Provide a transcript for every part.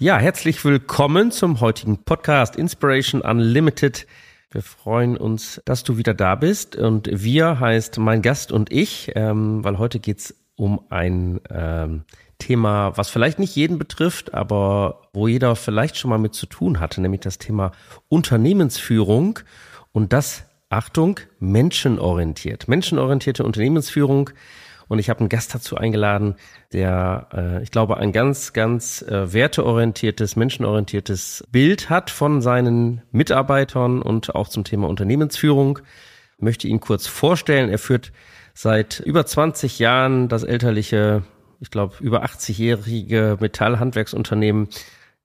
Ja, herzlich willkommen zum heutigen Podcast Inspiration Unlimited. Wir freuen uns, dass du wieder da bist. Und wir heißt mein Gast und ich, ähm, weil heute geht's um ein ähm, Thema, was vielleicht nicht jeden betrifft, aber wo jeder vielleicht schon mal mit zu tun hatte, nämlich das Thema Unternehmensführung und das, Achtung, menschenorientiert. Menschenorientierte Unternehmensführung und ich habe einen Gast dazu eingeladen, der, äh, ich glaube, ein ganz, ganz äh, werteorientiertes, menschenorientiertes Bild hat von seinen Mitarbeitern und auch zum Thema Unternehmensführung. Ich möchte ihn kurz vorstellen. Er führt seit über 20 Jahren das elterliche, ich glaube, über 80-jährige Metallhandwerksunternehmen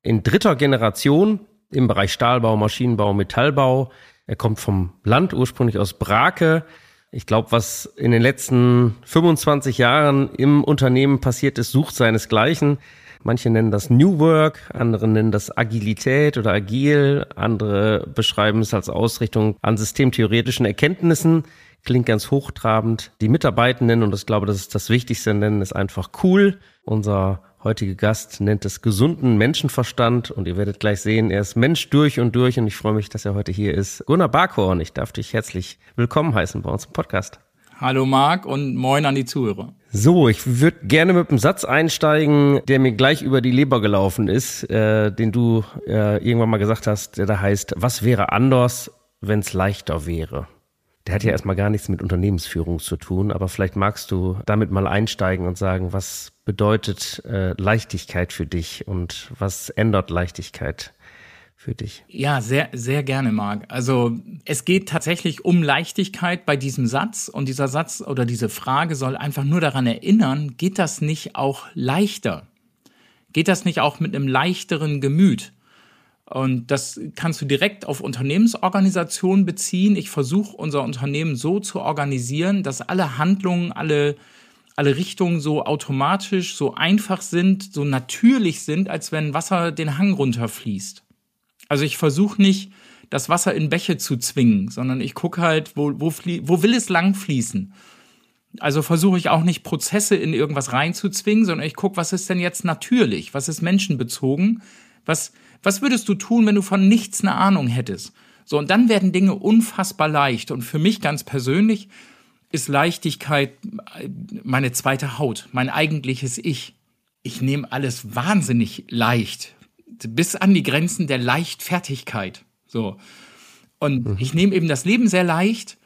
in dritter Generation im Bereich Stahlbau, Maschinenbau, Metallbau. Er kommt vom Land, ursprünglich aus Brake, ich glaube, was in den letzten 25 Jahren im Unternehmen passiert ist, sucht seinesgleichen. Manche nennen das New Work, andere nennen das Agilität oder Agil, andere beschreiben es als Ausrichtung an systemtheoretischen Erkenntnissen. Klingt ganz hochtrabend. Die Mitarbeitenden, und ich glaube, das ist das Wichtigste, nennen es einfach cool. Unser heutige Gast nennt es gesunden Menschenverstand und ihr werdet gleich sehen, er ist Mensch durch und durch und ich freue mich, dass er heute hier ist. Gunnar Barkhorn, ich darf dich herzlich willkommen heißen bei uns im Podcast. Hallo Marc und moin an die Zuhörer. So, ich würde gerne mit einem Satz einsteigen, der mir gleich über die Leber gelaufen ist, äh, den du äh, irgendwann mal gesagt hast, der da heißt, was wäre anders, wenn es leichter wäre? Der hat ja erstmal gar nichts mit Unternehmensführung zu tun, aber vielleicht magst du damit mal einsteigen und sagen, was bedeutet äh, Leichtigkeit für dich und was ändert Leichtigkeit für dich? Ja, sehr, sehr gerne, Marc. Also es geht tatsächlich um Leichtigkeit bei diesem Satz und dieser Satz oder diese Frage soll einfach nur daran erinnern, geht das nicht auch leichter? Geht das nicht auch mit einem leichteren Gemüt? Und das kannst du direkt auf Unternehmensorganisation beziehen. Ich versuche unser Unternehmen so zu organisieren, dass alle Handlungen, alle, alle Richtungen so automatisch, so einfach sind, so natürlich sind, als wenn Wasser den Hang runterfließt. Also ich versuche nicht, das Wasser in Bäche zu zwingen, sondern ich gucke halt, wo, wo, wo will es lang fließen. Also versuche ich auch nicht Prozesse in irgendwas reinzuzwingen, sondern ich gucke, was ist denn jetzt natürlich, was ist menschenbezogen, was, was würdest du tun, wenn du von nichts eine Ahnung hättest? So, und dann werden Dinge unfassbar leicht. Und für mich ganz persönlich ist Leichtigkeit meine zweite Haut, mein eigentliches Ich. Ich nehme alles wahnsinnig leicht, bis an die Grenzen der Leichtfertigkeit. So. Und mhm. ich nehme eben das Leben sehr leicht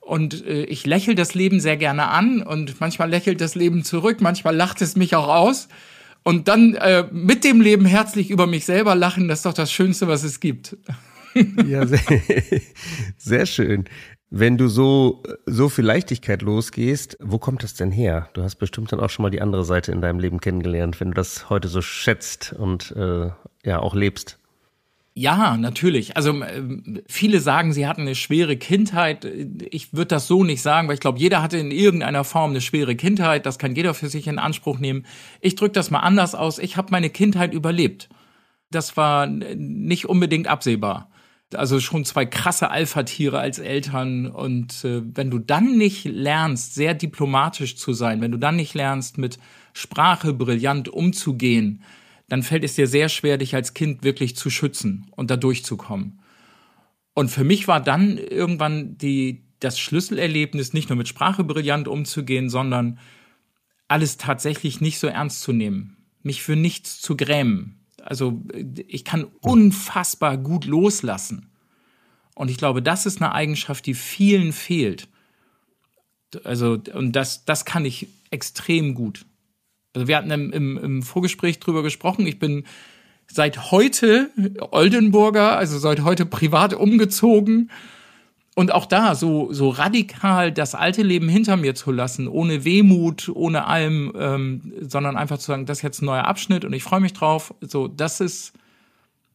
und äh, ich lächle das Leben sehr gerne an und manchmal lächelt das Leben zurück, manchmal lacht es mich auch aus und dann äh, mit dem Leben herzlich über mich selber lachen, das ist doch das Schönste, was es gibt. Ja, sehr, sehr schön. Wenn du so, so viel Leichtigkeit losgehst, wo kommt das denn her? Du hast bestimmt dann auch schon mal die andere Seite in deinem Leben kennengelernt, wenn du das heute so schätzt und äh, ja auch lebst. Ja, natürlich. Also äh, viele sagen, sie hatten eine schwere Kindheit. Ich würde das so nicht sagen, weil ich glaube, jeder hatte in irgendeiner Form eine schwere Kindheit. Das kann jeder für sich in Anspruch nehmen. Ich drücke das mal anders aus. Ich habe meine Kindheit überlebt. Das war nicht unbedingt absehbar. Also schon zwei krasse Alpha-Tiere als Eltern. Und äh, wenn du dann nicht lernst, sehr diplomatisch zu sein, wenn du dann nicht lernst, mit Sprache brillant umzugehen, dann fällt es dir sehr schwer, dich als Kind wirklich zu schützen und da durchzukommen. Und für mich war dann irgendwann die, das Schlüsselerlebnis, nicht nur mit Sprache brillant umzugehen, sondern alles tatsächlich nicht so ernst zu nehmen, mich für nichts zu grämen. Also ich kann unfassbar gut loslassen. Und ich glaube, das ist eine Eigenschaft, die vielen fehlt. Also, und das, das kann ich extrem gut. Also wir hatten im, im, im Vorgespräch drüber gesprochen. Ich bin seit heute Oldenburger, also seit heute privat umgezogen. Und auch da so, so radikal das alte Leben hinter mir zu lassen, ohne Wehmut, ohne allem, ähm, sondern einfach zu sagen, das ist jetzt ein neuer Abschnitt und ich freue mich drauf. So, das ist,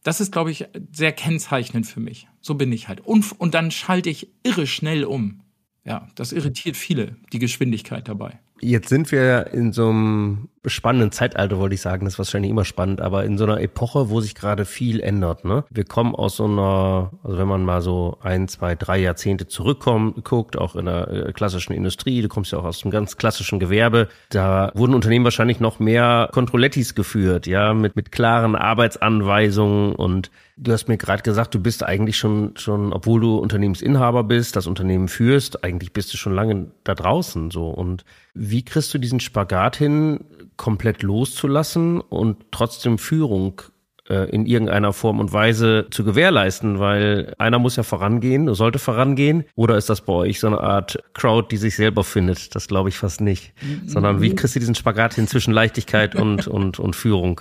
Das ist, glaube ich, sehr kennzeichnend für mich. So bin ich halt. Und, und dann schalte ich irre schnell um. Ja, das irritiert viele, die Geschwindigkeit dabei. Jetzt sind wir in so einem spannenden Zeitalter, wollte ich sagen. Das ist wahrscheinlich immer spannend, aber in so einer Epoche, wo sich gerade viel ändert. Ne? Wir kommen aus so einer, also wenn man mal so ein, zwei, drei Jahrzehnte zurückkommt, guckt, auch in der äh, klassischen Industrie, du kommst ja auch aus einem ganz klassischen Gewerbe, da wurden Unternehmen wahrscheinlich noch mehr Kontrollettis geführt, ja, mit, mit klaren Arbeitsanweisungen und Du hast mir gerade gesagt, du bist eigentlich schon, schon, obwohl du Unternehmensinhaber bist, das Unternehmen führst, eigentlich bist du schon lange da draußen, so. Und wie kriegst du diesen Spagat hin, komplett loszulassen und trotzdem Führung äh, in irgendeiner Form und Weise zu gewährleisten, weil einer muss ja vorangehen, sollte vorangehen, oder ist das bei euch so eine Art Crowd, die sich selber findet? Das glaube ich fast nicht. Sondern wie kriegst du diesen Spagat hin zwischen Leichtigkeit und, und, und Führung?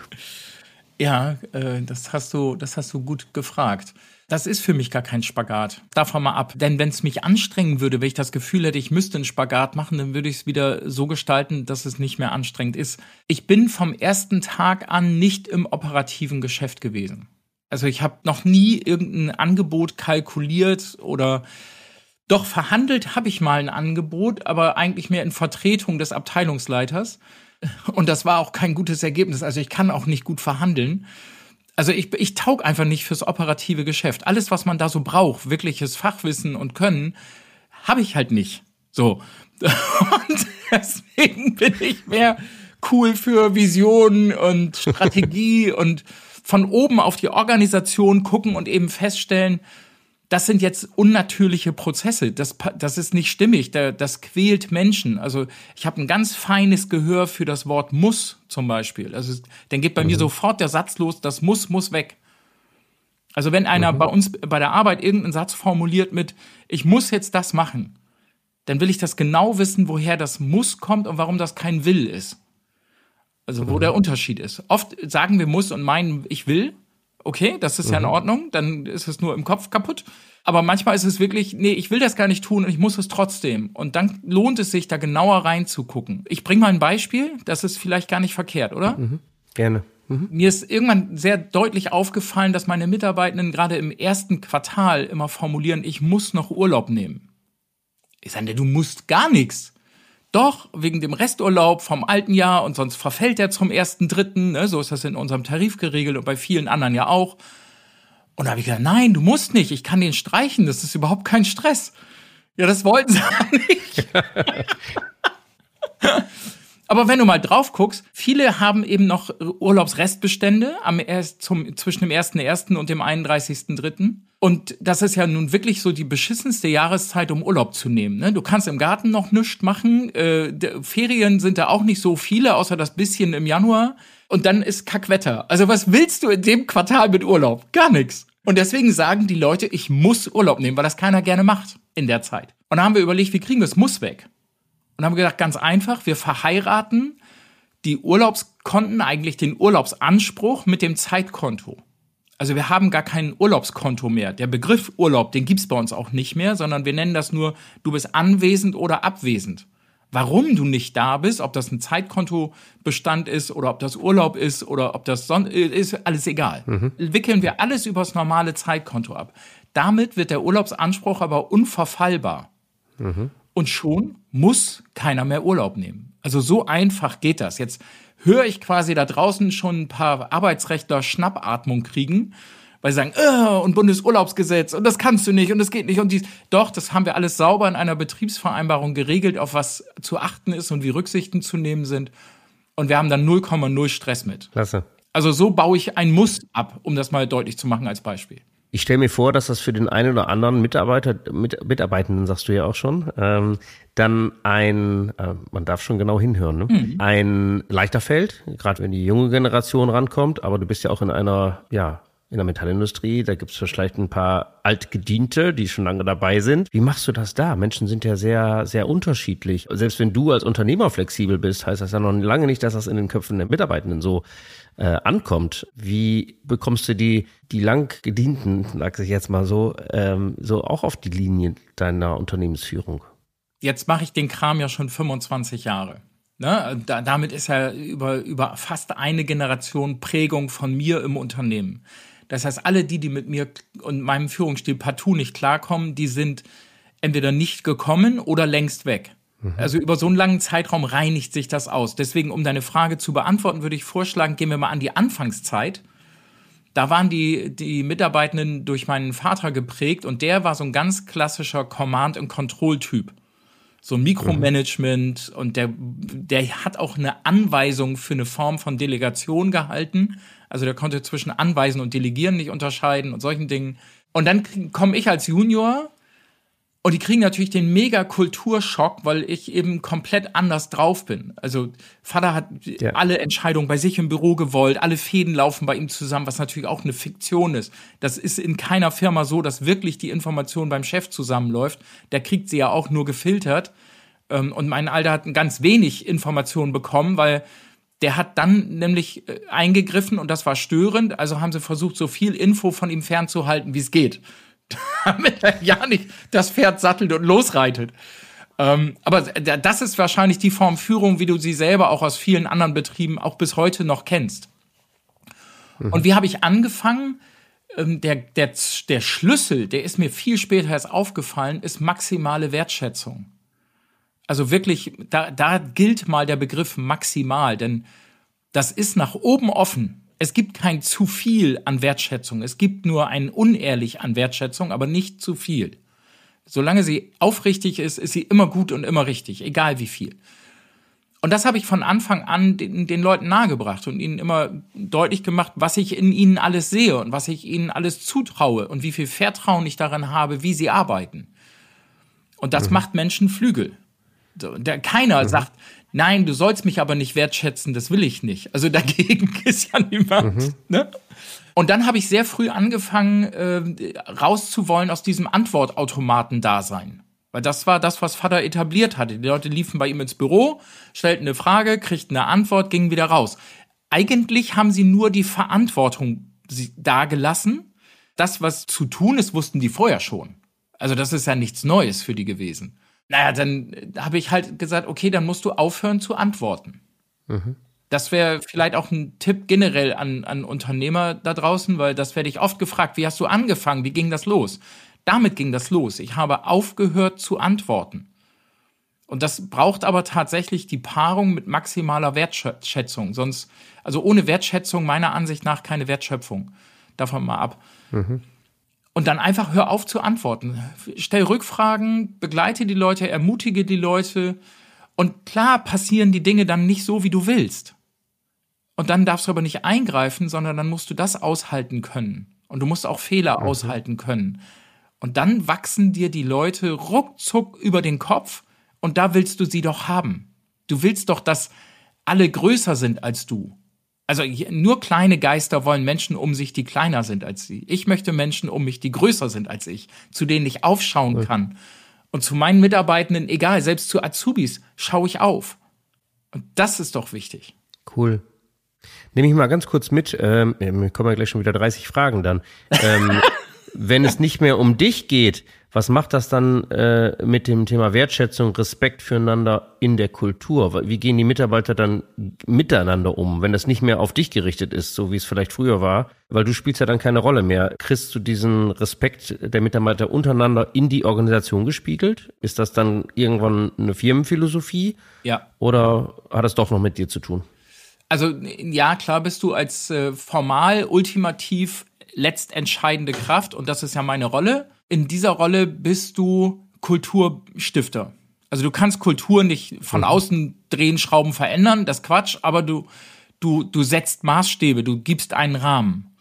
Ja, äh, das hast du, das hast du gut gefragt. Das ist für mich gar kein Spagat. Davon mal ab. Denn wenn es mich anstrengen würde, wenn ich das Gefühl hätte, ich müsste einen Spagat machen, dann würde ich es wieder so gestalten, dass es nicht mehr anstrengend ist. Ich bin vom ersten Tag an nicht im operativen Geschäft gewesen. Also ich habe noch nie irgendein Angebot kalkuliert oder doch verhandelt habe ich mal ein Angebot, aber eigentlich mehr in Vertretung des Abteilungsleiters. Und das war auch kein gutes Ergebnis. Also ich kann auch nicht gut verhandeln. Also ich, ich taug einfach nicht fürs operative Geschäft. Alles, was man da so braucht, wirkliches Fachwissen und Können, habe ich halt nicht. So. Und deswegen bin ich mehr cool für Visionen und Strategie und von oben auf die Organisation gucken und eben feststellen, das sind jetzt unnatürliche Prozesse. Das, das ist nicht stimmig. Das quält Menschen. Also ich habe ein ganz feines Gehör für das Wort muss zum Beispiel. Also dann geht bei mhm. mir sofort der Satz los, das muss, muss weg. Also wenn einer mhm. bei uns bei der Arbeit irgendeinen Satz formuliert mit, ich muss jetzt das machen, dann will ich das genau wissen, woher das muss kommt und warum das kein will ist. Also wo mhm. der Unterschied ist. Oft sagen wir muss und meinen, ich will. Okay, das ist mhm. ja in mhm. Ordnung, dann ist es nur im Kopf kaputt. Aber manchmal ist es wirklich, nee, ich will das gar nicht tun und ich muss es trotzdem. Und dann lohnt es sich, da genauer reinzugucken. Ich bringe mal ein Beispiel, das ist vielleicht gar nicht verkehrt, oder? Mhm. Gerne. Mhm. Mir ist irgendwann sehr deutlich aufgefallen, dass meine Mitarbeitenden gerade im ersten Quartal immer formulieren, ich muss noch Urlaub nehmen. Ich sage, du musst gar nichts. Doch, wegen dem Resturlaub vom alten Jahr und sonst verfällt er zum ersten Dritten. Ne? So ist das in unserem Tarif geregelt und bei vielen anderen ja auch. Und da habe ich gesagt, nein, du musst nicht, ich kann den streichen, das ist überhaupt kein Stress. Ja, das wollten sie nicht. Aber wenn du mal drauf guckst, viele haben eben noch Urlaubsrestbestände am erst, zum, zwischen dem 1.1. und dem 31.3. Und das ist ja nun wirklich so die beschissenste Jahreszeit, um Urlaub zu nehmen. Ne? Du kannst im Garten noch nichts machen. Äh, Ferien sind da auch nicht so viele, außer das bisschen im Januar. Und dann ist Kackwetter. Also was willst du in dem Quartal mit Urlaub? Gar nichts. Und deswegen sagen die Leute, ich muss Urlaub nehmen, weil das keiner gerne macht in der Zeit. Und da haben wir überlegt, wie kriegen wir es muss weg? Und haben gedacht, ganz einfach, wir verheiraten die Urlaubskonten, eigentlich den Urlaubsanspruch mit dem Zeitkonto. Also wir haben gar kein Urlaubskonto mehr. Der Begriff Urlaub, den gibt's bei uns auch nicht mehr, sondern wir nennen das nur, du bist anwesend oder abwesend. Warum du nicht da bist, ob das ein Zeitkontobestand ist oder ob das Urlaub ist oder ob das Son ist, alles egal. Mhm. Wickeln wir alles übers normale Zeitkonto ab. Damit wird der Urlaubsanspruch aber unverfallbar. Mhm. Und schon muss keiner mehr Urlaub nehmen. Also so einfach geht das. Jetzt höre ich quasi da draußen schon ein paar Arbeitsrechtler Schnappatmung kriegen, weil sie sagen, äh, und Bundesurlaubsgesetz und das kannst du nicht und das geht nicht und dies. Doch, das haben wir alles sauber in einer Betriebsvereinbarung geregelt, auf was zu achten ist und wie Rücksichten zu nehmen sind. Und wir haben dann 0,0 Stress mit. Klasse. Also so baue ich ein Muss ab, um das mal deutlich zu machen als Beispiel. Ich stelle mir vor, dass das für den einen oder anderen Mitarbeiter, mit, Mitarbeitenden, sagst du ja auch schon, ähm, dann ein, äh, man darf schon genau hinhören, ne? Mhm. ein leichter fällt, gerade wenn die junge Generation rankommt, aber du bist ja auch in einer, ja, in der Metallindustrie, da gibt es vielleicht ein paar Altgediente, die schon lange dabei sind. Wie machst du das da? Menschen sind ja sehr, sehr unterschiedlich. Selbst wenn du als Unternehmer flexibel bist, heißt das ja noch lange nicht, dass das in den Köpfen der Mitarbeitenden so äh, ankommt. Wie bekommst du die, die lang gedienten, sag ich jetzt mal so, ähm, so auch auf die Linie deiner Unternehmensführung? Jetzt mache ich den Kram ja schon 25 Jahre. Ne? Da, damit ist ja über, über fast eine Generation Prägung von mir im Unternehmen. Das heißt, alle die, die mit mir und meinem Führungsstil partout nicht klarkommen, die sind entweder nicht gekommen oder längst weg. Mhm. Also über so einen langen Zeitraum reinigt sich das aus. Deswegen, um deine Frage zu beantworten, würde ich vorschlagen, gehen wir mal an die Anfangszeit. Da waren die, die Mitarbeitenden durch meinen Vater geprägt und der war so ein ganz klassischer Command- und Control-Typ. So ein Mikromanagement mhm. und der, der hat auch eine Anweisung für eine Form von Delegation gehalten. Also der konnte zwischen Anweisen und Delegieren nicht unterscheiden und solchen Dingen. Und dann komme ich als Junior und die kriegen natürlich den mega Kulturschock, weil ich eben komplett anders drauf bin. Also Vater hat ja. alle Entscheidungen bei sich im Büro gewollt, alle Fäden laufen bei ihm zusammen, was natürlich auch eine Fiktion ist. Das ist in keiner Firma so, dass wirklich die Information beim Chef zusammenläuft. Der kriegt sie ja auch nur gefiltert. Ähm, und mein Alter hat ganz wenig Informationen bekommen, weil der hat dann nämlich äh, eingegriffen und das war störend. Also haben sie versucht, so viel Info von ihm fernzuhalten, wie es geht damit er ja nicht das Pferd sattelt und losreitet. Ähm, aber das ist wahrscheinlich die Form Führung, wie du sie selber auch aus vielen anderen Betrieben auch bis heute noch kennst. Mhm. Und wie habe ich angefangen? Ähm, der, der, der Schlüssel, der ist mir viel später erst aufgefallen, ist maximale Wertschätzung. Also wirklich, da, da gilt mal der Begriff maximal, denn das ist nach oben offen es gibt kein zu viel an Wertschätzung. Es gibt nur ein unehrlich an Wertschätzung, aber nicht zu viel. Solange sie aufrichtig ist, ist sie immer gut und immer richtig, egal wie viel. Und das habe ich von Anfang an den, den, Leuten nahegebracht und ihnen immer deutlich gemacht, was ich in ihnen alles sehe und was ich ihnen alles zutraue und wie viel Vertrauen ich daran habe, wie sie arbeiten. Und das mhm. macht Menschen Flügel. So, der, keiner mhm. sagt, nein, du sollst mich aber nicht wertschätzen, das will ich nicht. Also dagegen ist ja niemand. Mhm. Ne? Und dann habe ich sehr früh angefangen, äh, rauszuwollen aus diesem Antwortautomaten-Dasein. Weil das war das, was Vater etabliert hatte. Die Leute liefen bei ihm ins Büro, stellten eine Frage, kriegten eine Antwort, gingen wieder raus. Eigentlich haben sie nur die Verantwortung dagelassen. Das, was zu tun ist, wussten die vorher schon. Also das ist ja nichts Neues für die gewesen. Naja, dann habe ich halt gesagt, okay, dann musst du aufhören zu antworten. Mhm. Das wäre vielleicht auch ein Tipp generell an, an Unternehmer da draußen, weil das werde ich oft gefragt. Wie hast du angefangen? Wie ging das los? Damit ging das los. Ich habe aufgehört zu antworten. Und das braucht aber tatsächlich die Paarung mit maximaler Wertschätzung. Sonst, also ohne Wertschätzung meiner Ansicht nach keine Wertschöpfung. Davon mal ab. Mhm. Und dann einfach hör auf zu antworten. Stell Rückfragen, begleite die Leute, ermutige die Leute. Und klar passieren die Dinge dann nicht so, wie du willst. Und dann darfst du aber nicht eingreifen, sondern dann musst du das aushalten können. Und du musst auch Fehler mhm. aushalten können. Und dann wachsen dir die Leute ruckzuck über den Kopf und da willst du sie doch haben. Du willst doch, dass alle größer sind als du. Also nur kleine Geister wollen Menschen um sich, die kleiner sind als sie. Ich möchte Menschen um mich, die größer sind als ich, zu denen ich aufschauen cool. kann. Und zu meinen Mitarbeitenden, egal, selbst zu Azubis, schaue ich auf. Und das ist doch wichtig. Cool. Nehme ich mal ganz kurz mit, ähm, kommen ja gleich schon wieder 30 Fragen dann. Ähm, wenn es nicht mehr um dich geht, was macht das dann äh, mit dem Thema Wertschätzung, Respekt füreinander in der Kultur? Wie gehen die Mitarbeiter dann miteinander um, wenn das nicht mehr auf dich gerichtet ist, so wie es vielleicht früher war? Weil du spielst ja dann keine Rolle mehr. Kriegst du diesen Respekt der Mitarbeiter untereinander in die Organisation gespiegelt? Ist das dann irgendwann eine Firmenphilosophie? Ja. Oder hat es doch noch mit dir zu tun? Also ja, klar bist du als äh, formal ultimativ letztentscheidende Kraft und das ist ja meine Rolle in dieser Rolle bist du Kulturstifter. Also du kannst Kultur nicht von mhm. außen drehen, Schrauben verändern, das Quatsch, aber du, du, du setzt Maßstäbe, du gibst einen Rahmen.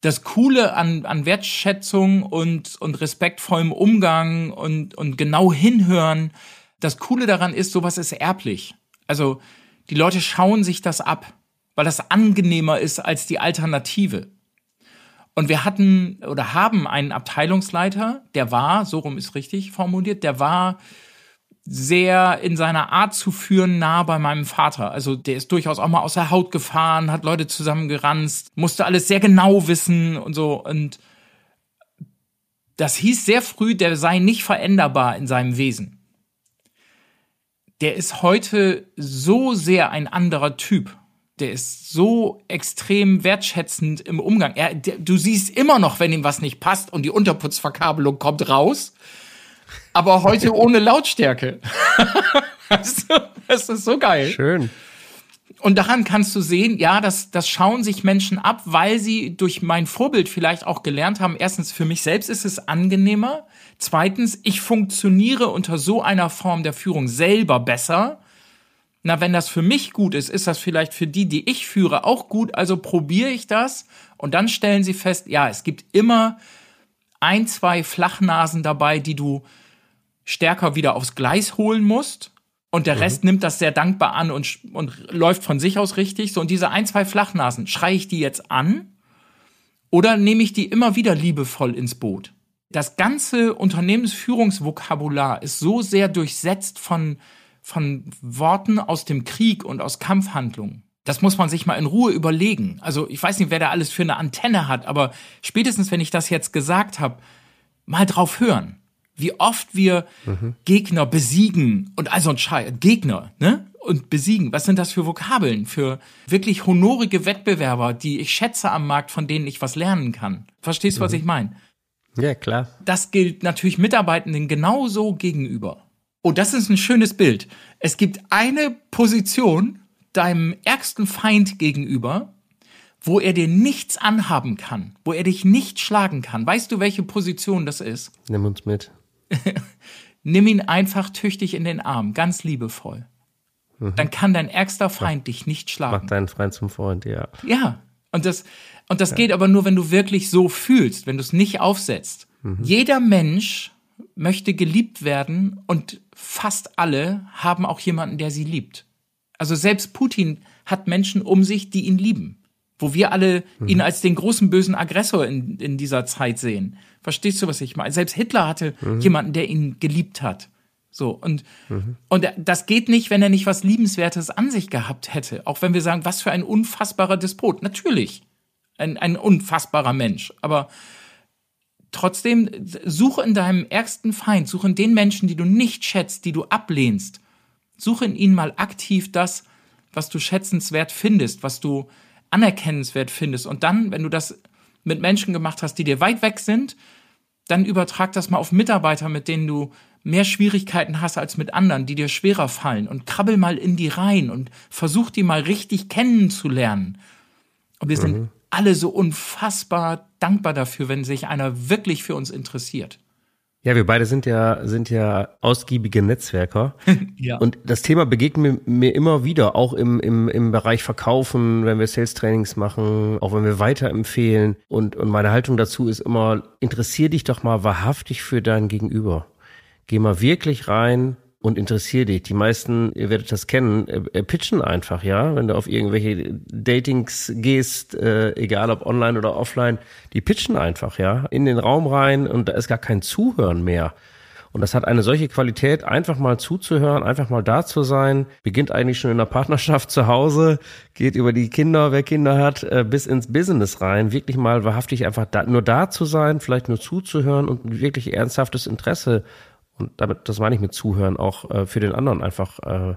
Das Coole an, an Wertschätzung und, und respektvollem Umgang und, und genau hinhören, das Coole daran ist, sowas ist erblich. Also die Leute schauen sich das ab, weil das angenehmer ist als die Alternative. Und wir hatten oder haben einen Abteilungsleiter, der war, so rum ist richtig formuliert, der war sehr in seiner Art zu führen nah bei meinem Vater. Also der ist durchaus auch mal aus der Haut gefahren, hat Leute zusammengeranzt, musste alles sehr genau wissen und so. Und das hieß sehr früh, der sei nicht veränderbar in seinem Wesen. Der ist heute so sehr ein anderer Typ der ist so extrem wertschätzend im Umgang. Er, der, du siehst immer noch, wenn ihm was nicht passt und die Unterputzverkabelung kommt raus, aber heute ohne Lautstärke. das ist so geil. Schön. Und daran kannst du sehen, ja, das, das schauen sich Menschen ab, weil sie durch mein Vorbild vielleicht auch gelernt haben. Erstens, für mich selbst ist es angenehmer. Zweitens, ich funktioniere unter so einer Form der Führung selber besser. Na, wenn das für mich gut ist, ist das vielleicht für die, die ich führe, auch gut. Also probiere ich das. Und dann stellen sie fest, ja, es gibt immer ein, zwei Flachnasen dabei, die du stärker wieder aufs Gleis holen musst und der mhm. Rest nimmt das sehr dankbar an und, und läuft von sich aus richtig. So, und diese ein, zwei Flachnasen, schreie ich die jetzt an oder nehme ich die immer wieder liebevoll ins Boot? Das ganze Unternehmensführungsvokabular ist so sehr durchsetzt von, von Worten aus dem Krieg und aus Kampfhandlungen. Das muss man sich mal in Ruhe überlegen. Also ich weiß nicht, wer da alles für eine Antenne hat, aber spätestens, wenn ich das jetzt gesagt habe, mal drauf hören wie oft wir mhm. Gegner besiegen und also ein Scheiß, Gegner, ne? Und besiegen. Was sind das für Vokabeln? Für wirklich honorige Wettbewerber, die ich schätze am Markt, von denen ich was lernen kann. Verstehst du, mhm. was ich meine? Ja, klar. Das gilt natürlich Mitarbeitenden genauso gegenüber. Oh, das ist ein schönes Bild. Es gibt eine Position deinem ärgsten Feind gegenüber, wo er dir nichts anhaben kann, wo er dich nicht schlagen kann. Weißt du, welche Position das ist? Nimm uns mit. Nimm ihn einfach tüchtig in den Arm, ganz liebevoll. Mhm. Dann kann dein ärgster Feind mach, dich nicht schlagen. Mach deinen Freund zum Freund, ja. Ja. Und das, und das ja. geht aber nur, wenn du wirklich so fühlst, wenn du es nicht aufsetzt. Mhm. Jeder Mensch möchte geliebt werden und fast alle haben auch jemanden, der sie liebt. Also selbst Putin hat Menschen um sich, die ihn lieben. Wo wir alle mhm. ihn als den großen bösen Aggressor in, in dieser Zeit sehen. Verstehst du, was ich meine? Selbst Hitler hatte mhm. jemanden, der ihn geliebt hat. So, und, mhm. und das geht nicht, wenn er nicht was Liebenswertes an sich gehabt hätte. Auch wenn wir sagen, was für ein unfassbarer Despot. Natürlich. Ein, ein unfassbarer Mensch. Aber trotzdem, suche in deinem ärgsten Feind, suche in den Menschen, die du nicht schätzt, die du ablehnst. Suche in ihnen mal aktiv das, was du schätzenswert findest, was du anerkennenswert findest. Und dann, wenn du das mit Menschen gemacht hast, die dir weit weg sind, dann übertrag das mal auf Mitarbeiter, mit denen du mehr Schwierigkeiten hast als mit anderen, die dir schwerer fallen und krabbel mal in die rein und versuch die mal richtig kennenzulernen. Und wir mhm. sind alle so unfassbar dankbar dafür, wenn sich einer wirklich für uns interessiert. Ja, wir beide sind ja, sind ja ausgiebige Netzwerker. ja. Und das Thema begegnet mir, mir immer wieder, auch im, im, im Bereich Verkaufen, wenn wir Sales-Trainings machen, auch wenn wir weiterempfehlen. Und, und meine Haltung dazu ist immer, interessier dich doch mal wahrhaftig für dein Gegenüber. Geh mal wirklich rein, und interessier dich. Die meisten, ihr werdet das kennen, äh, äh, pitchen einfach, ja. Wenn du auf irgendwelche Datings gehst, äh, egal ob online oder offline, die pitchen einfach, ja, in den Raum rein und da ist gar kein Zuhören mehr. Und das hat eine solche Qualität, einfach mal zuzuhören, einfach mal da zu sein, beginnt eigentlich schon in der Partnerschaft zu Hause, geht über die Kinder, wer Kinder hat, äh, bis ins Business rein, wirklich mal wahrhaftig einfach da, nur da zu sein, vielleicht nur zuzuhören und wirklich ernsthaftes Interesse und damit, das meine ich mit Zuhören, auch äh, für den anderen einfach äh,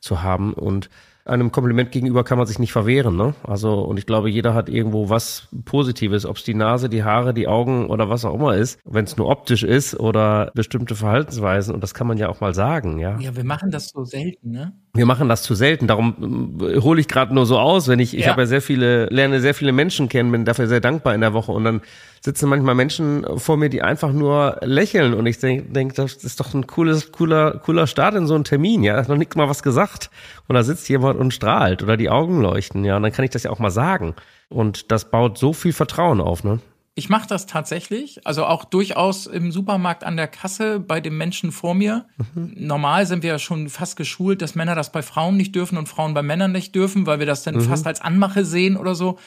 zu haben. Und einem Kompliment gegenüber kann man sich nicht verwehren. Ne? Also, und ich glaube, jeder hat irgendwo was Positives, ob es die Nase, die Haare, die Augen oder was auch immer ist. Wenn es nur optisch ist oder bestimmte Verhaltensweisen, und das kann man ja auch mal sagen, ja. Ja, wir machen das so selten, ne? Wir machen das zu selten, darum äh, hole ich gerade nur so aus, wenn ich, ich habe ja sehr viele, lerne sehr viele Menschen kennen, bin dafür sehr dankbar in der Woche und dann sitzen manchmal Menschen vor mir, die einfach nur lächeln und ich denke, denk, das ist doch ein cooles, cooler, cooler Start in so einen Termin, ja, ist noch nicht mal was gesagt und da sitzt jemand und strahlt oder die Augen leuchten, ja, und dann kann ich das ja auch mal sagen und das baut so viel Vertrauen auf, ne? Ich mache das tatsächlich, also auch durchaus im Supermarkt an der Kasse bei dem Menschen vor mir. Mhm. Normal sind wir ja schon fast geschult, dass Männer das bei Frauen nicht dürfen und Frauen bei Männern nicht dürfen, weil wir das dann mhm. fast als Anmache sehen oder so.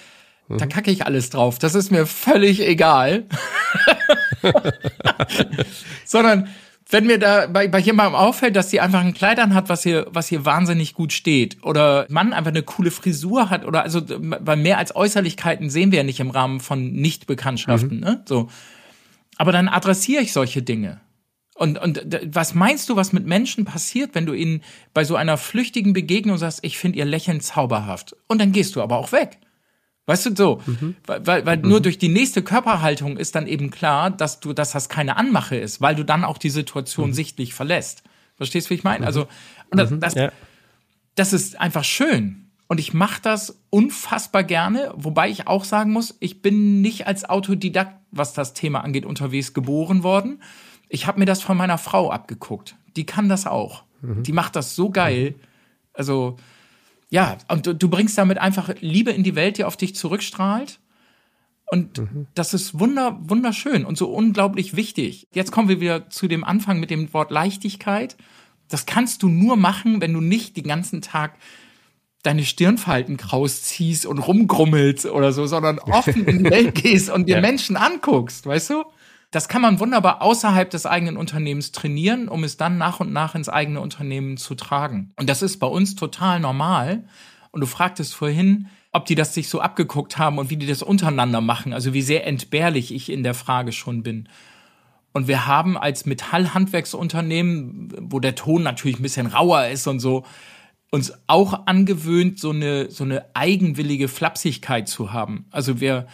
Mhm. Da kacke ich alles drauf. Das ist mir völlig egal. Sondern wenn mir da bei, bei jemandem auffällt, dass sie einfach ein Kleid hat, was hier, was hier wahnsinnig gut steht, oder Mann einfach eine coole Frisur hat, oder also, weil mehr als Äußerlichkeiten sehen wir ja nicht im Rahmen von Nichtbekanntschaften, mhm. ne? So. Aber dann adressiere ich solche Dinge. Und, und was meinst du, was mit Menschen passiert, wenn du ihnen bei so einer flüchtigen Begegnung sagst, ich finde ihr Lächeln zauberhaft. Und dann gehst du aber auch weg. Weißt du so? Mhm. Weil, weil, mhm. nur durch die nächste Körperhaltung ist dann eben klar, dass du, dass das keine Anmache ist, weil du dann auch die Situation mhm. sichtlich verlässt. Verstehst du, wie ich meine? Also, und das, mhm. das, ja. das ist einfach schön. Und ich mache das unfassbar gerne, wobei ich auch sagen muss, ich bin nicht als Autodidakt, was das Thema angeht, unterwegs geboren worden. Ich habe mir das von meiner Frau abgeguckt. Die kann das auch. Mhm. Die macht das so geil. Mhm. Also, ja, und du, du, bringst damit einfach Liebe in die Welt, die auf dich zurückstrahlt. Und mhm. das ist wunder, wunderschön und so unglaublich wichtig. Jetzt kommen wir wieder zu dem Anfang mit dem Wort Leichtigkeit. Das kannst du nur machen, wenn du nicht den ganzen Tag deine Stirnfalten kraus ziehst und rumgrummelst oder so, sondern offen in die Welt gehst und dir ja. Menschen anguckst, weißt du? Das kann man wunderbar außerhalb des eigenen Unternehmens trainieren, um es dann nach und nach ins eigene Unternehmen zu tragen. Und das ist bei uns total normal. Und du fragtest vorhin, ob die das sich so abgeguckt haben und wie die das untereinander machen, also wie sehr entbehrlich ich in der Frage schon bin. Und wir haben als Metallhandwerksunternehmen, wo der Ton natürlich ein bisschen rauer ist und so, uns auch angewöhnt, so eine, so eine eigenwillige Flapsigkeit zu haben. Also wir,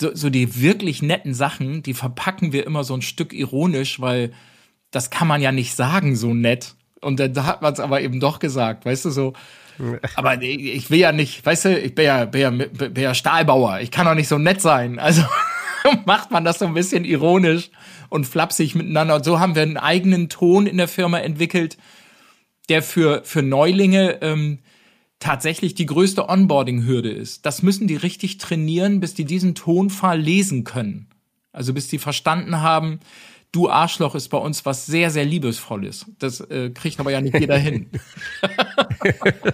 so, so die wirklich netten Sachen, die verpacken wir immer so ein Stück ironisch, weil das kann man ja nicht sagen, so nett. Und dann hat man es aber eben doch gesagt, weißt du, so. Aber ich will ja nicht, weißt du, ich bin ja, bin ja, bin ja Stahlbauer, ich kann doch nicht so nett sein. Also macht man das so ein bisschen ironisch und flapsig miteinander. Und so haben wir einen eigenen Ton in der Firma entwickelt, der für, für Neulinge ähm, tatsächlich die größte Onboarding-Hürde ist. Das müssen die richtig trainieren, bis die diesen Tonfall lesen können. Also bis die verstanden haben, du Arschloch ist bei uns was sehr, sehr Liebesvolles. Das äh, kriegt aber ja nicht jeder hin.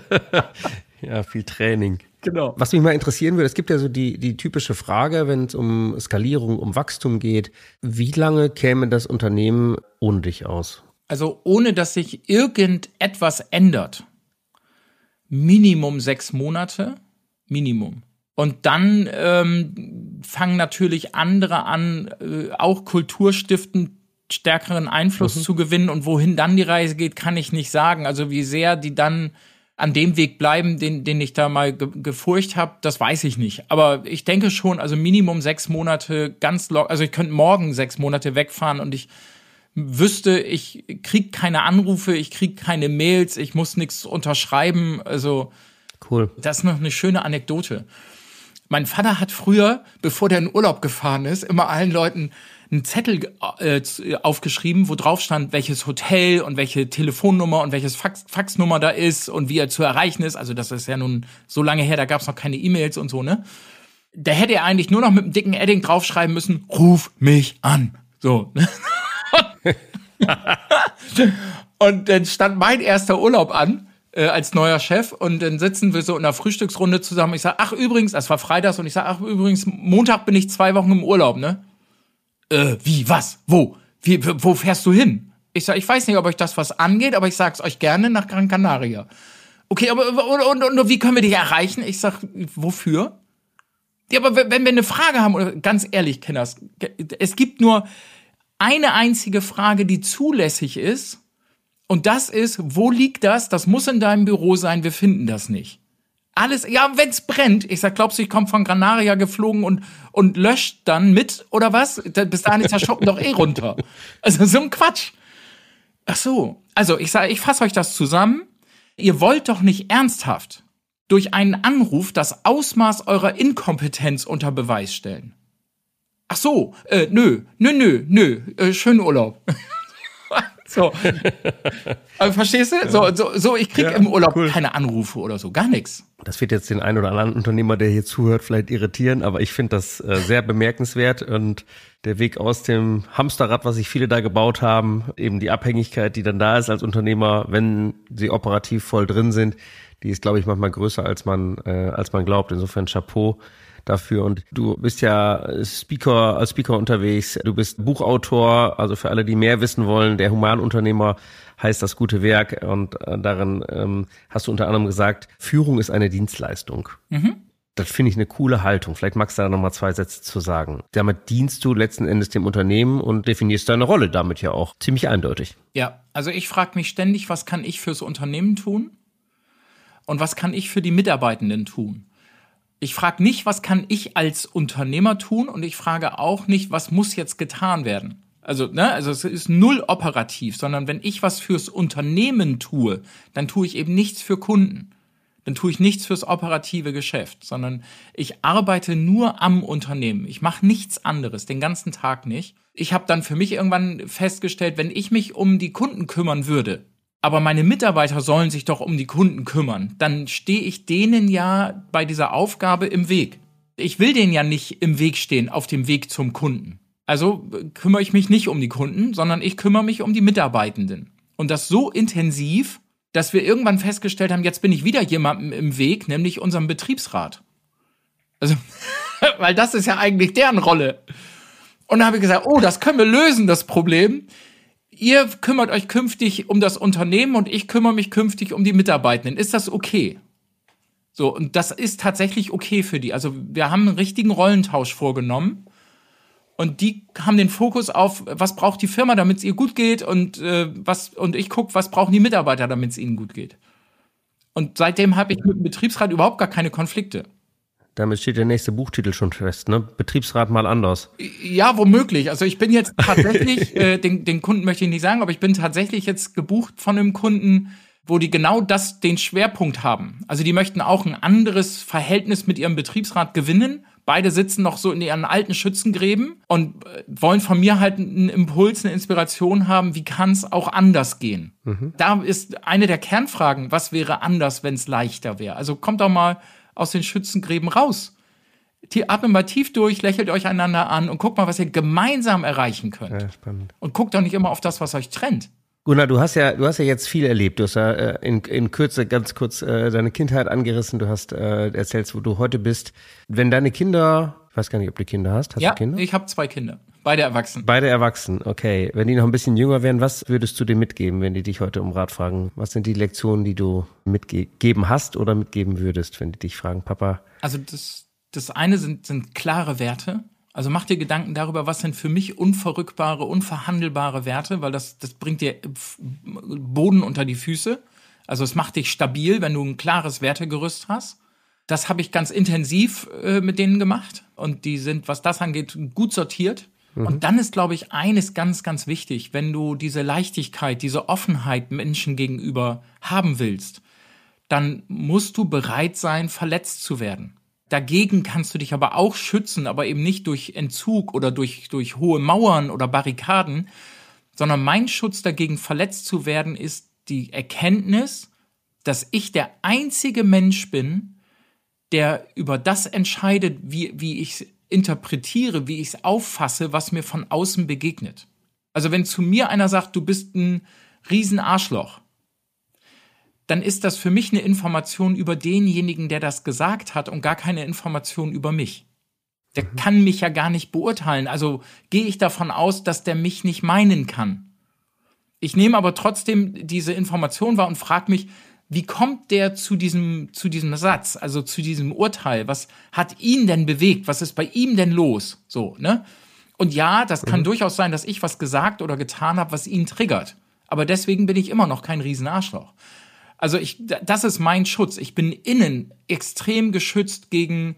ja, viel Training. Genau. Was mich mal interessieren würde, es gibt ja so die, die typische Frage, wenn es um Skalierung, um Wachstum geht. Wie lange käme das Unternehmen ohne dich aus? Also ohne dass sich irgendetwas ändert. Minimum sechs Monate. Minimum. Und dann ähm, fangen natürlich andere an, äh, auch Kulturstiften stärkeren Einfluss mhm. zu gewinnen. Und wohin dann die Reise geht, kann ich nicht sagen. Also wie sehr die dann an dem Weg bleiben, den, den ich da mal ge gefurcht habe, das weiß ich nicht. Aber ich denke schon, also Minimum sechs Monate ganz locker. Also ich könnte morgen sechs Monate wegfahren und ich wüsste, ich krieg keine Anrufe, ich krieg keine Mails, ich muss nichts unterschreiben. Also cool. Das ist noch eine schöne Anekdote. Mein Vater hat früher, bevor der in Urlaub gefahren ist, immer allen Leuten einen Zettel äh, aufgeschrieben, wo drauf stand, welches Hotel und welche Telefonnummer und welches Fax Faxnummer da ist und wie er zu erreichen ist. Also das ist ja nun so lange her, da gab es noch keine E-Mails und so, ne? Da hätte er eigentlich nur noch mit einem dicken Edding draufschreiben müssen, ruf mich an. So. und dann stand mein erster Urlaub an äh, als neuer Chef und dann sitzen wir so in einer Frühstücksrunde zusammen. Ich sage, ach übrigens, das war Freitags und ich sage, ach übrigens, Montag bin ich zwei Wochen im Urlaub, ne? Äh, wie, was, wo? Wie, wo fährst du hin? Ich sage, ich weiß nicht, ob euch das was angeht, aber ich sag's euch gerne nach Gran Canaria. Okay, aber und, und, und wie können wir dich erreichen? Ich sag, wofür? Ja, aber wenn wir eine Frage haben, ganz ehrlich, Kenners, es gibt nur eine einzige Frage, die zulässig ist. Und das ist, wo liegt das? Das muss in deinem Büro sein, wir finden das nicht. Alles, ja, wenn's brennt. Ich sag, glaubst du, ich komme von Granaria geflogen und, und löscht dann mit, oder was? Bis dahin ist der Shoppen doch eh runter. Also so ein Quatsch. Ach so. Also ich sage, ich fasse euch das zusammen. Ihr wollt doch nicht ernsthaft durch einen Anruf das Ausmaß eurer Inkompetenz unter Beweis stellen. Ach so, äh, nö, nö, nö, nö, äh, schönen Urlaub. so. Aber verstehst du? So, so, so ich krieg ja, im Urlaub cool. keine Anrufe oder so, gar nichts. Das wird jetzt den einen oder anderen Unternehmer, der hier zuhört, vielleicht irritieren, aber ich finde das äh, sehr bemerkenswert und der Weg aus dem Hamsterrad, was sich viele da gebaut haben, eben die Abhängigkeit, die dann da ist als Unternehmer, wenn sie operativ voll drin sind, die ist, glaube ich, manchmal größer, als man, äh, als man glaubt. Insofern Chapeau dafür. Und du bist ja Speaker, als Speaker unterwegs. Du bist Buchautor. Also für alle, die mehr wissen wollen, der Humanunternehmer heißt das gute Werk. Und äh, darin ähm, hast du unter anderem gesagt, Führung ist eine Dienstleistung. Mhm. Das finde ich eine coole Haltung. Vielleicht magst du da nochmal zwei Sätze zu sagen. Damit dienst du letzten Endes dem Unternehmen und definierst deine Rolle damit ja auch ziemlich eindeutig. Ja, also ich frage mich ständig, was kann ich fürs Unternehmen tun und was kann ich für die Mitarbeitenden tun? Ich frage nicht, was kann ich als Unternehmer tun und ich frage auch nicht, was muss jetzt getan werden. Also, ne, also es ist null operativ, sondern wenn ich was fürs Unternehmen tue, dann tue ich eben nichts für Kunden dann tue ich nichts fürs operative Geschäft, sondern ich arbeite nur am Unternehmen. Ich mache nichts anderes, den ganzen Tag nicht. Ich habe dann für mich irgendwann festgestellt, wenn ich mich um die Kunden kümmern würde, aber meine Mitarbeiter sollen sich doch um die Kunden kümmern, dann stehe ich denen ja bei dieser Aufgabe im Weg. Ich will denen ja nicht im Weg stehen auf dem Weg zum Kunden. Also kümmere ich mich nicht um die Kunden, sondern ich kümmere mich um die Mitarbeitenden. Und das so intensiv, dass wir irgendwann festgestellt haben, jetzt bin ich wieder jemandem im Weg, nämlich unserem Betriebsrat. Also, weil das ist ja eigentlich deren Rolle. Und dann habe ich gesagt, oh, das können wir lösen, das Problem. Ihr kümmert euch künftig um das Unternehmen und ich kümmere mich künftig um die Mitarbeitenden. Ist das okay? So, und das ist tatsächlich okay für die. Also wir haben einen richtigen Rollentausch vorgenommen. Und die haben den Fokus auf, was braucht die Firma, damit es ihr gut geht und äh, was und ich gucke, was brauchen die Mitarbeiter, damit es ihnen gut geht. Und seitdem habe ich mit dem Betriebsrat überhaupt gar keine Konflikte. Damit steht der nächste Buchtitel schon fest, ne? Betriebsrat mal anders. Ja, womöglich. Also ich bin jetzt tatsächlich, äh, den, den Kunden möchte ich nicht sagen, aber ich bin tatsächlich jetzt gebucht von einem Kunden, wo die genau das den Schwerpunkt haben. Also die möchten auch ein anderes Verhältnis mit ihrem Betriebsrat gewinnen Beide sitzen noch so in ihren alten Schützengräben und äh, wollen von mir halt einen Impuls, eine Inspiration haben, wie kann es auch anders gehen. Mhm. Da ist eine der Kernfragen, was wäre anders, wenn es leichter wäre. Also kommt doch mal aus den Schützengräben raus. Atmet mal tief durch, lächelt euch einander an und guckt mal, was ihr gemeinsam erreichen könnt. Ja, spannend. Und guckt doch nicht immer auf das, was euch trennt. Gunnar, du hast ja, du hast ja jetzt viel erlebt. Du hast ja äh, in, in Kürze ganz kurz äh, deine Kindheit angerissen. Du hast äh, erzählst, wo du heute bist. Wenn deine Kinder, ich weiß gar nicht, ob du Kinder hast. Hast ja, du Kinder? ich habe zwei Kinder. Beide erwachsen. Beide erwachsen, okay. Wenn die noch ein bisschen jünger wären, was würdest du dir mitgeben, wenn die dich heute um Rat fragen? Was sind die Lektionen, die du mitgeben hast oder mitgeben würdest, wenn die dich fragen, Papa? Also das, das eine sind, sind klare Werte. Also mach dir Gedanken darüber, was sind für mich unverrückbare, unverhandelbare Werte, weil das, das bringt dir Boden unter die Füße. Also es macht dich stabil, wenn du ein klares Wertegerüst hast. Das habe ich ganz intensiv äh, mit denen gemacht und die sind, was das angeht, gut sortiert. Mhm. Und dann ist, glaube ich, eines ganz, ganz wichtig, wenn du diese Leichtigkeit, diese Offenheit Menschen gegenüber haben willst, dann musst du bereit sein, verletzt zu werden. Dagegen kannst du dich aber auch schützen, aber eben nicht durch Entzug oder durch, durch hohe Mauern oder Barrikaden, sondern mein Schutz dagegen verletzt zu werden ist die Erkenntnis, dass ich der einzige Mensch bin, der über das entscheidet, wie, wie ich interpretiere, wie ich es auffasse, was mir von außen begegnet. Also wenn zu mir einer sagt, du bist ein Riesenarschloch, dann ist das für mich eine Information über denjenigen, der das gesagt hat und gar keine Information über mich. Der mhm. kann mich ja gar nicht beurteilen. Also gehe ich davon aus, dass der mich nicht meinen kann. Ich nehme aber trotzdem diese Information wahr und frage mich, wie kommt der zu diesem, zu diesem Satz, also zu diesem Urteil? Was hat ihn denn bewegt? Was ist bei ihm denn los? So, ne? Und ja, das kann mhm. durchaus sein, dass ich was gesagt oder getan habe, was ihn triggert. Aber deswegen bin ich immer noch kein Riesenarschloch. Also ich, das ist mein Schutz. Ich bin innen extrem geschützt gegen,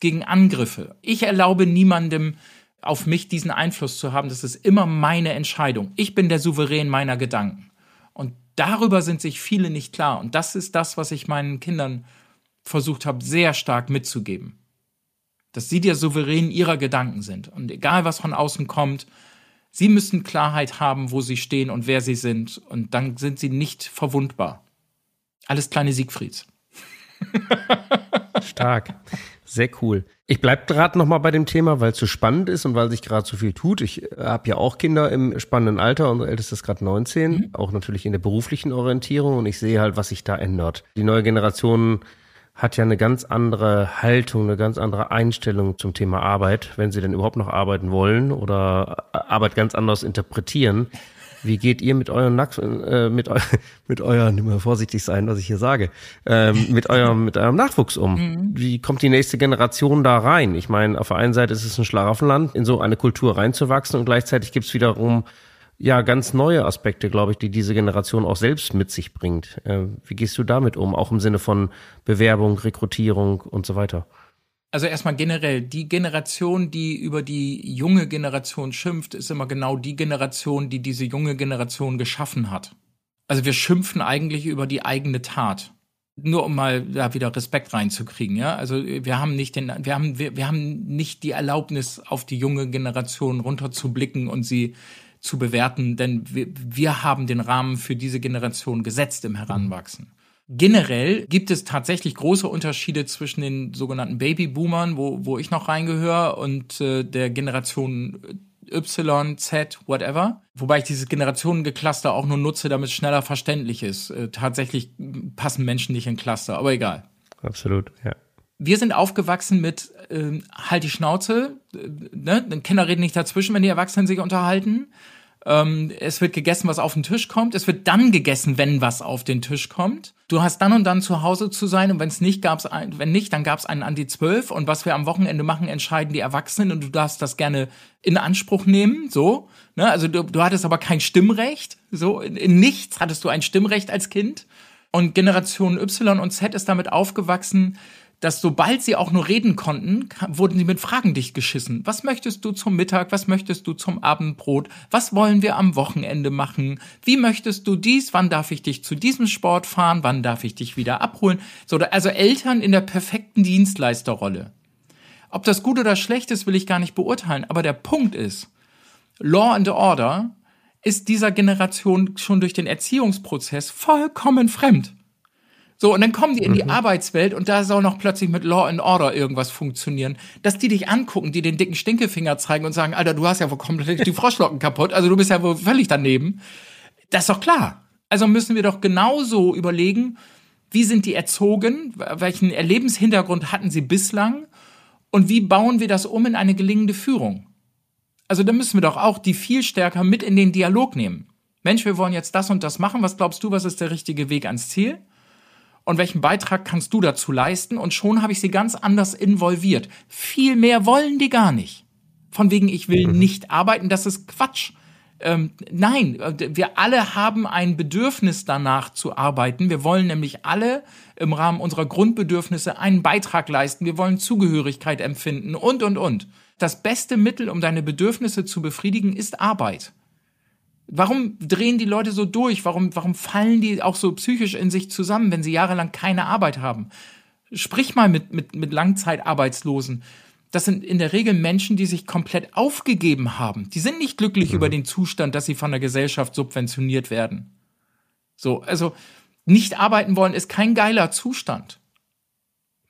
gegen Angriffe. Ich erlaube niemandem, auf mich diesen Einfluss zu haben. Das ist immer meine Entscheidung. Ich bin der Souverän meiner Gedanken. Und darüber sind sich viele nicht klar. Und das ist das, was ich meinen Kindern versucht habe, sehr stark mitzugeben. Dass sie der Souverän ihrer Gedanken sind. Und egal, was von außen kommt, sie müssen Klarheit haben, wo sie stehen und wer sie sind. Und dann sind sie nicht verwundbar. Alles kleine Siegfrieds. Stark. Sehr cool. Ich bleib gerade noch mal bei dem Thema, weil es so spannend ist und weil sich gerade so viel tut. Ich äh, habe ja auch Kinder im spannenden Alter. Unser ältestes ist gerade 19, mhm. auch natürlich in der beruflichen Orientierung und ich sehe halt, was sich da ändert. Die neue Generation hat ja eine ganz andere Haltung, eine ganz andere Einstellung zum Thema Arbeit, wenn sie denn überhaupt noch arbeiten wollen oder Arbeit ganz anders interpretieren. Wie geht ihr mit euren Nack äh, mit, eu mit euren, immer vorsichtig sein, was ich hier sage, ähm, mit eurem mit eurem Nachwuchs um? Mhm. Wie kommt die nächste Generation da rein? Ich meine, auf der einen Seite ist es ein Schlaraffenland, in so eine Kultur reinzuwachsen und gleichzeitig gibt es wiederum ja ganz neue Aspekte, glaube ich, die diese Generation auch selbst mit sich bringt. Äh, wie gehst du damit um, auch im Sinne von Bewerbung, Rekrutierung und so weiter? Also erstmal generell, die Generation, die über die junge Generation schimpft, ist immer genau die Generation, die diese junge Generation geschaffen hat. Also wir schimpfen eigentlich über die eigene Tat. Nur um mal da wieder Respekt reinzukriegen, ja. Also wir haben nicht den, wir haben, wir, wir haben nicht die Erlaubnis, auf die junge Generation runterzublicken und sie zu bewerten, denn wir, wir haben den Rahmen für diese Generation gesetzt im Heranwachsen. Generell gibt es tatsächlich große Unterschiede zwischen den sogenannten Babyboomern, wo, wo ich noch reingehöre, und äh, der Generation Y, Z, whatever. Wobei ich dieses Generationengecluster auch nur nutze, damit es schneller verständlich ist. Äh, tatsächlich passen Menschen nicht in Cluster, aber egal. Absolut, ja. Wir sind aufgewachsen mit äh, halt die Schnauze, äh, ne? Kinder reden nicht dazwischen, wenn die Erwachsenen sich unterhalten. Ähm, es wird gegessen, was auf den Tisch kommt. Es wird dann gegessen, wenn was auf den Tisch kommt. Du hast dann und dann zu Hause zu sein und wenn es nicht gab's ein, wenn nicht, dann gab es einen an die zwölf und was wir am Wochenende machen, entscheiden die Erwachsenen und du darfst das gerne in Anspruch nehmen. So, ne? also du, du hattest aber kein Stimmrecht. So in, in nichts hattest du ein Stimmrecht als Kind. Und Generation Y und Z ist damit aufgewachsen, dass sobald sie auch nur reden konnten, wurden sie mit Fragen dicht geschissen. Was möchtest du zum Mittag? Was möchtest du zum Abendbrot? Was wollen wir am Wochenende machen? Wie möchtest du dies? Wann darf ich dich zu diesem Sport fahren? Wann darf ich dich wieder abholen? So, also Eltern in der perfekten Dienstleisterrolle. Ob das gut oder schlecht ist, will ich gar nicht beurteilen. Aber der Punkt ist, Law and Order ist dieser Generation schon durch den Erziehungsprozess vollkommen fremd. So, und dann kommen die in die mhm. Arbeitswelt und da soll noch plötzlich mit Law and Order irgendwas funktionieren. Dass die dich angucken, die den dicken Stinkefinger zeigen und sagen, Alter, du hast ja wohl komplett die Froschlocken kaputt, also du bist ja wohl völlig daneben. Das ist doch klar. Also müssen wir doch genauso überlegen, wie sind die erzogen, welchen Erlebenshintergrund hatten sie bislang und wie bauen wir das um in eine gelingende Führung. Also da müssen wir doch auch die viel stärker mit in den Dialog nehmen. Mensch, wir wollen jetzt das und das machen, was glaubst du, was ist der richtige Weg ans Ziel? Und welchen Beitrag kannst du dazu leisten? Und schon habe ich sie ganz anders involviert. Viel mehr wollen die gar nicht. Von wegen, ich will mhm. nicht arbeiten, das ist Quatsch. Ähm, nein, wir alle haben ein Bedürfnis danach zu arbeiten. Wir wollen nämlich alle im Rahmen unserer Grundbedürfnisse einen Beitrag leisten. Wir wollen Zugehörigkeit empfinden und, und, und. Das beste Mittel, um deine Bedürfnisse zu befriedigen, ist Arbeit. Warum drehen die Leute so durch? Warum, warum fallen die auch so psychisch in sich zusammen, wenn sie jahrelang keine Arbeit haben? Sprich mal mit, mit, mit Langzeitarbeitslosen. Das sind in der Regel Menschen, die sich komplett aufgegeben haben. Die sind nicht glücklich mhm. über den Zustand, dass sie von der Gesellschaft subventioniert werden. So, also nicht arbeiten wollen ist kein geiler Zustand.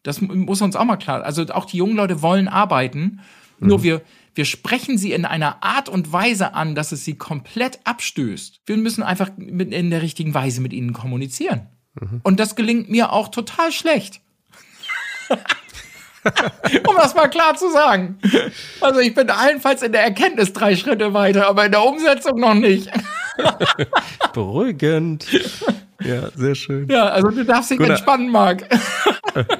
Das muss uns auch mal klar. Also auch die jungen Leute wollen arbeiten. Mhm. Nur wir, wir sprechen sie in einer Art und Weise an, dass es sie komplett abstößt. Wir müssen einfach in der richtigen Weise mit ihnen kommunizieren. Mhm. Und das gelingt mir auch total schlecht. um das mal klar zu sagen. Also ich bin allenfalls in der Erkenntnis drei Schritte weiter, aber in der Umsetzung noch nicht. Beruhigend. Ja, sehr schön. Ja, also du darfst dich Gut, entspannen, Marc.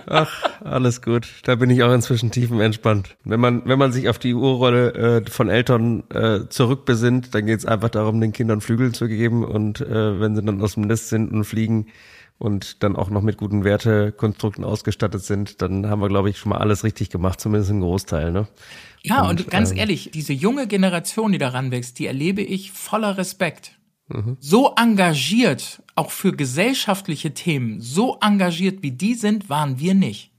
Ach, alles gut. Da bin ich auch inzwischen tiefenentspannt. Wenn man, wenn man sich auf die Urrolle äh, von Eltern äh, zurückbesinnt, dann geht es einfach darum, den Kindern Flügel zu geben und äh, wenn sie dann aus dem Nest sind und fliegen und dann auch noch mit guten Wertekonstrukten ausgestattet sind, dann haben wir, glaube ich, schon mal alles richtig gemacht, zumindest ein Großteil, ne? Ja, und, und ganz ähm, ehrlich, diese junge Generation, die daran wächst, die erlebe ich voller Respekt. Mhm. So engagiert, auch für gesellschaftliche Themen, so engagiert wie die sind, waren wir nicht.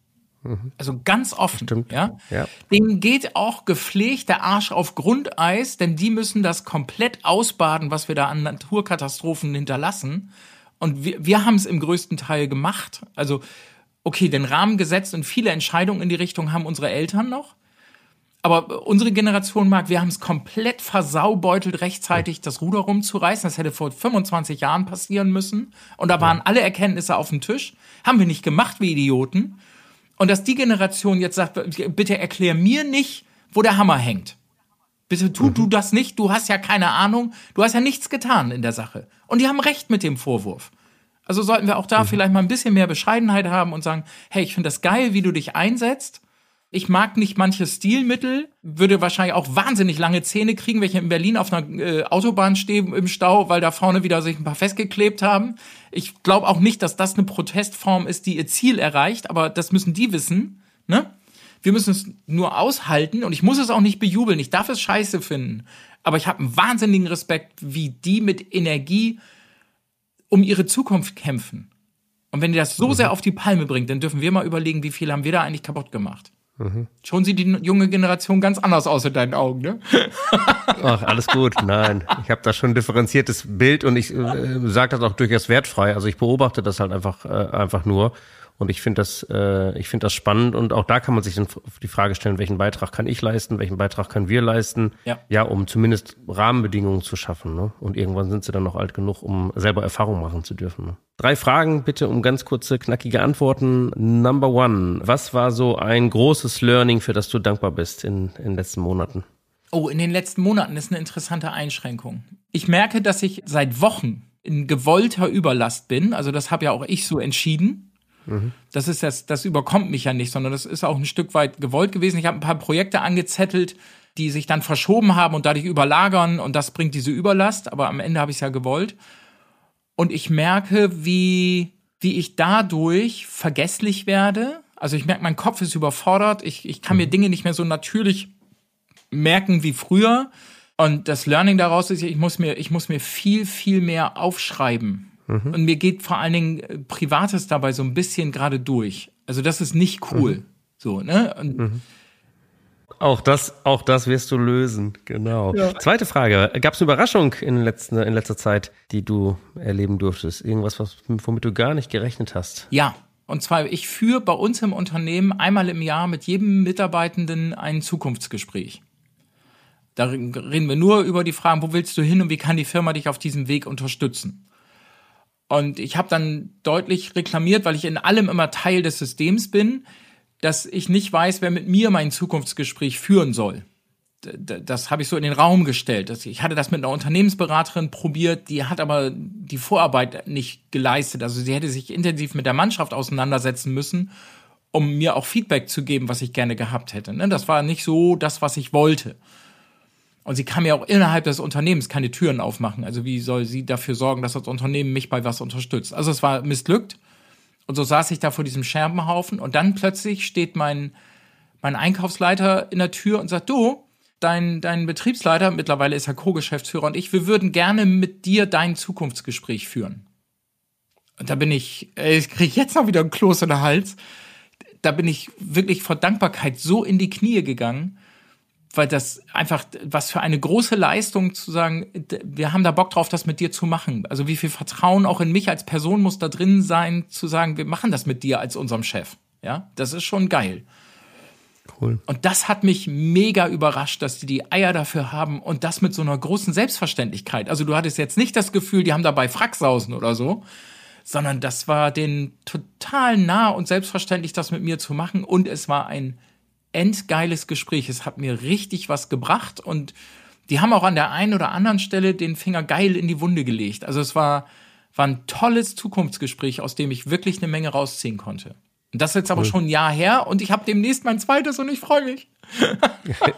Mhm. Also ganz offen, Stimmt. ja. ja. Denen geht auch gepflegt der Arsch auf Grundeis, denn die müssen das komplett ausbaden, was wir da an Naturkatastrophen hinterlassen. Und wir, wir haben es im größten Teil gemacht. Also, okay, den Rahmen gesetzt und viele Entscheidungen in die Richtung haben unsere Eltern noch. Aber unsere Generation mag, wir haben es komplett versaubeutelt, rechtzeitig das Ruder rumzureißen. Das hätte vor 25 Jahren passieren müssen. Und da waren alle Erkenntnisse auf dem Tisch. Haben wir nicht gemacht wie Idioten. Und dass die Generation jetzt sagt, bitte erklär mir nicht, wo der Hammer hängt. Bitte tu mhm. du das nicht, du hast ja keine Ahnung, du hast ja nichts getan in der Sache. Und die haben recht mit dem Vorwurf. Also sollten wir auch da mhm. vielleicht mal ein bisschen mehr Bescheidenheit haben und sagen, hey, ich finde das geil, wie du dich einsetzt. Ich mag nicht manche Stilmittel, würde wahrscheinlich auch wahnsinnig lange Zähne kriegen, ich in Berlin auf einer äh, Autobahn stehe im Stau, weil da vorne wieder sich ein paar festgeklebt haben. Ich glaube auch nicht, dass das eine Protestform ist, die ihr Ziel erreicht, aber das müssen die wissen, ne? Wir müssen es nur aushalten und ich muss es auch nicht bejubeln. Ich darf es scheiße finden. Aber ich habe einen wahnsinnigen Respekt, wie die mit Energie um ihre Zukunft kämpfen. Und wenn ihr das so mhm. sehr auf die Palme bringt, dann dürfen wir mal überlegen, wie viel haben wir da eigentlich kaputt gemacht. Mhm. Schon sieht die junge Generation ganz anders aus in deinen Augen, ne? Ach, alles gut. Nein, ich habe da schon ein differenziertes Bild und ich äh, sage das auch durchaus wertfrei. Also ich beobachte das halt einfach, äh, einfach nur und ich finde das, äh, ich finde das spannend und auch da kann man sich dann die Frage stellen, welchen Beitrag kann ich leisten, welchen Beitrag können wir leisten, ja, ja um zumindest Rahmenbedingungen zu schaffen. Ne? Und irgendwann sind sie dann noch alt genug, um selber Erfahrung machen zu dürfen. Ne? Drei Fragen bitte um ganz kurze, knackige Antworten. Number one, was war so ein großes Learning, für das du dankbar bist in, in den letzten Monaten? Oh, in den letzten Monaten ist eine interessante Einschränkung. Ich merke, dass ich seit Wochen in gewollter Überlast bin. Also das habe ja auch ich so entschieden. Das ist das, das überkommt mich ja nicht, sondern das ist auch ein Stück weit gewollt gewesen. Ich habe ein paar Projekte angezettelt, die sich dann verschoben haben und dadurch überlagern und das bringt diese Überlast, aber am Ende habe ich es ja gewollt. Und ich merke, wie, wie ich dadurch vergesslich werde. Also ich merke, mein Kopf ist überfordert. Ich, ich kann mir mhm. Dinge nicht mehr so natürlich merken wie früher. Und das Learning daraus ist, ich muss mir, ich muss mir viel, viel mehr aufschreiben. Mhm. Und mir geht vor allen Dingen äh, Privates dabei so ein bisschen gerade durch. Also das ist nicht cool. Mhm. So, ne? Und mhm. Auch das, auch das wirst du lösen, genau. Ja. Zweite Frage. Gab es eine Überraschung in, letzten, in letzter Zeit, die du erleben durftest? Irgendwas, was, womit du gar nicht gerechnet hast? Ja. Und zwar, ich führe bei uns im Unternehmen einmal im Jahr mit jedem Mitarbeitenden ein Zukunftsgespräch. Da reden wir nur über die Fragen, wo willst du hin und wie kann die Firma dich auf diesem Weg unterstützen? Und ich habe dann deutlich reklamiert, weil ich in allem immer Teil des Systems bin, dass ich nicht weiß, wer mit mir mein Zukunftsgespräch führen soll. Das habe ich so in den Raum gestellt. Ich hatte das mit einer Unternehmensberaterin probiert, die hat aber die Vorarbeit nicht geleistet. Also sie hätte sich intensiv mit der Mannschaft auseinandersetzen müssen, um mir auch Feedback zu geben, was ich gerne gehabt hätte. Ne? Das war nicht so das, was ich wollte. Und sie kann mir auch innerhalb des Unternehmens keine Türen aufmachen. Also wie soll sie dafür sorgen, dass das Unternehmen mich bei was unterstützt? Also es war missglückt. Und so saß ich da vor diesem Scherbenhaufen und dann plötzlich steht mein, mein Einkaufsleiter in der Tür und sagt, du, dein, dein Betriebsleiter, mittlerweile ist er Co-Geschäftsführer und ich, wir würden gerne mit dir dein Zukunftsgespräch führen. Und da bin ich, ich kriege jetzt noch wieder einen Kloß in den Hals. Da bin ich wirklich vor Dankbarkeit so in die Knie gegangen weil das einfach, was für eine große Leistung zu sagen, wir haben da Bock drauf, das mit dir zu machen. Also wie viel Vertrauen auch in mich als Person muss da drin sein, zu sagen, wir machen das mit dir als unserem Chef. Ja, das ist schon geil. Cool. Und das hat mich mega überrascht, dass die die Eier dafür haben und das mit so einer großen Selbstverständlichkeit. Also du hattest jetzt nicht das Gefühl, die haben dabei Fracksausen oder so, sondern das war denen total nah und selbstverständlich, das mit mir zu machen. Und es war ein endgeiles Gespräch. Es hat mir richtig was gebracht und die haben auch an der einen oder anderen Stelle den Finger geil in die Wunde gelegt. Also es war, war ein tolles Zukunftsgespräch, aus dem ich wirklich eine Menge rausziehen konnte. Und das ist jetzt aber cool. schon ein Jahr her und ich habe demnächst mein zweites und ich freue mich.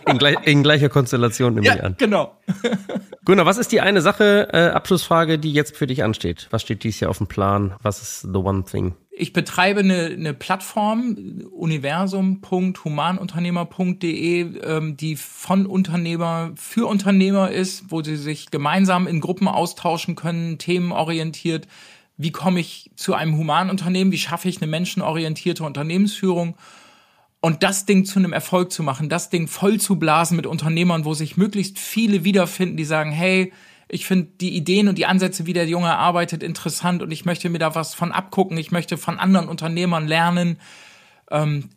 In, gleich, in, gleicher Konstellation nehme ja, ich an. Genau. Gunnar, was ist die eine Sache, äh, Abschlussfrage, die jetzt für dich ansteht? Was steht dies Jahr auf dem Plan? Was ist the one thing? ich betreibe eine, eine Plattform, universum.humanunternehmer.de, ähm, die von Unternehmer für Unternehmer ist, wo sie sich gemeinsam in Gruppen austauschen können, themenorientiert. Wie komme ich zu einem Humanunternehmen? Wie schaffe ich eine menschenorientierte Unternehmensführung? Und das Ding zu einem Erfolg zu machen, das Ding voll zu blasen mit Unternehmern, wo sich möglichst viele wiederfinden, die sagen, hey, ich finde die Ideen und die Ansätze, wie der Junge arbeitet, interessant und ich möchte mir da was von abgucken. Ich möchte von anderen Unternehmern lernen. Ähm,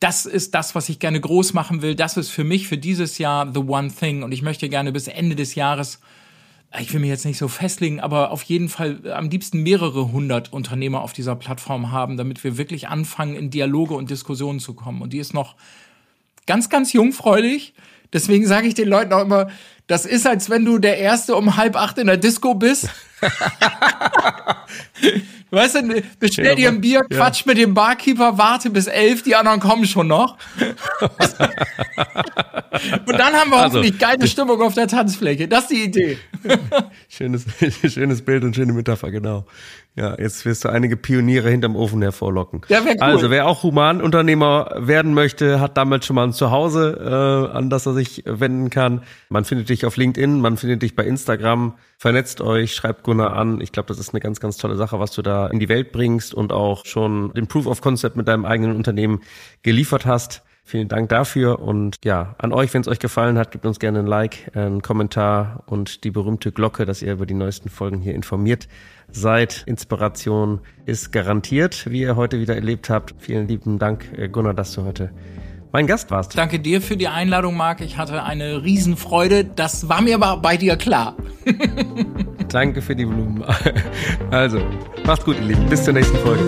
das ist das, was ich gerne groß machen will. Das ist für mich für dieses Jahr the one thing. Und ich möchte gerne bis Ende des Jahres, ich will mich jetzt nicht so festlegen, aber auf jeden Fall am liebsten mehrere hundert Unternehmer auf dieser Plattform haben, damit wir wirklich anfangen, in Dialoge und Diskussionen zu kommen. Und die ist noch ganz, ganz jungfräulich Deswegen sage ich den Leuten auch immer, das ist, als wenn du der Erste um halb acht in der Disco bist. weißt du, bestell dir ein Bier, quatsch mit dem Barkeeper, warte bis elf, die anderen kommen schon noch. Und dann haben wir also, hoffentlich geile Stimmung auf der Tanzfläche. Das ist die Idee. schönes, schönes Bild und schöne Metapher, genau. Ja, jetzt wirst du einige Pioniere hinterm Ofen hervorlocken. Ja, cool. Also, wer auch Humanunternehmer werden möchte, hat damals schon mal ein Zuhause, äh, an das er sich wenden kann. Man findet dich auf LinkedIn, man findet dich bei Instagram. Vernetzt euch, schreibt Gunnar an. Ich glaube, das ist eine ganz, ganz tolle Sache, was du da in die Welt bringst und auch schon den Proof of Concept mit deinem eigenen Unternehmen geliefert hast. Vielen Dank dafür und ja, an euch, wenn es euch gefallen hat, gebt uns gerne ein Like, einen Kommentar und die berühmte Glocke, dass ihr über die neuesten Folgen hier informiert seid. Inspiration ist garantiert, wie ihr heute wieder erlebt habt. Vielen lieben Dank, äh, Gunnar, dass du heute mein Gast warst. Danke dir für die Einladung, Marc. Ich hatte eine Riesenfreude. Das war mir aber bei dir klar. Danke für die Blumen. Also, macht's gut, ihr Lieben. Bis zur nächsten Folge.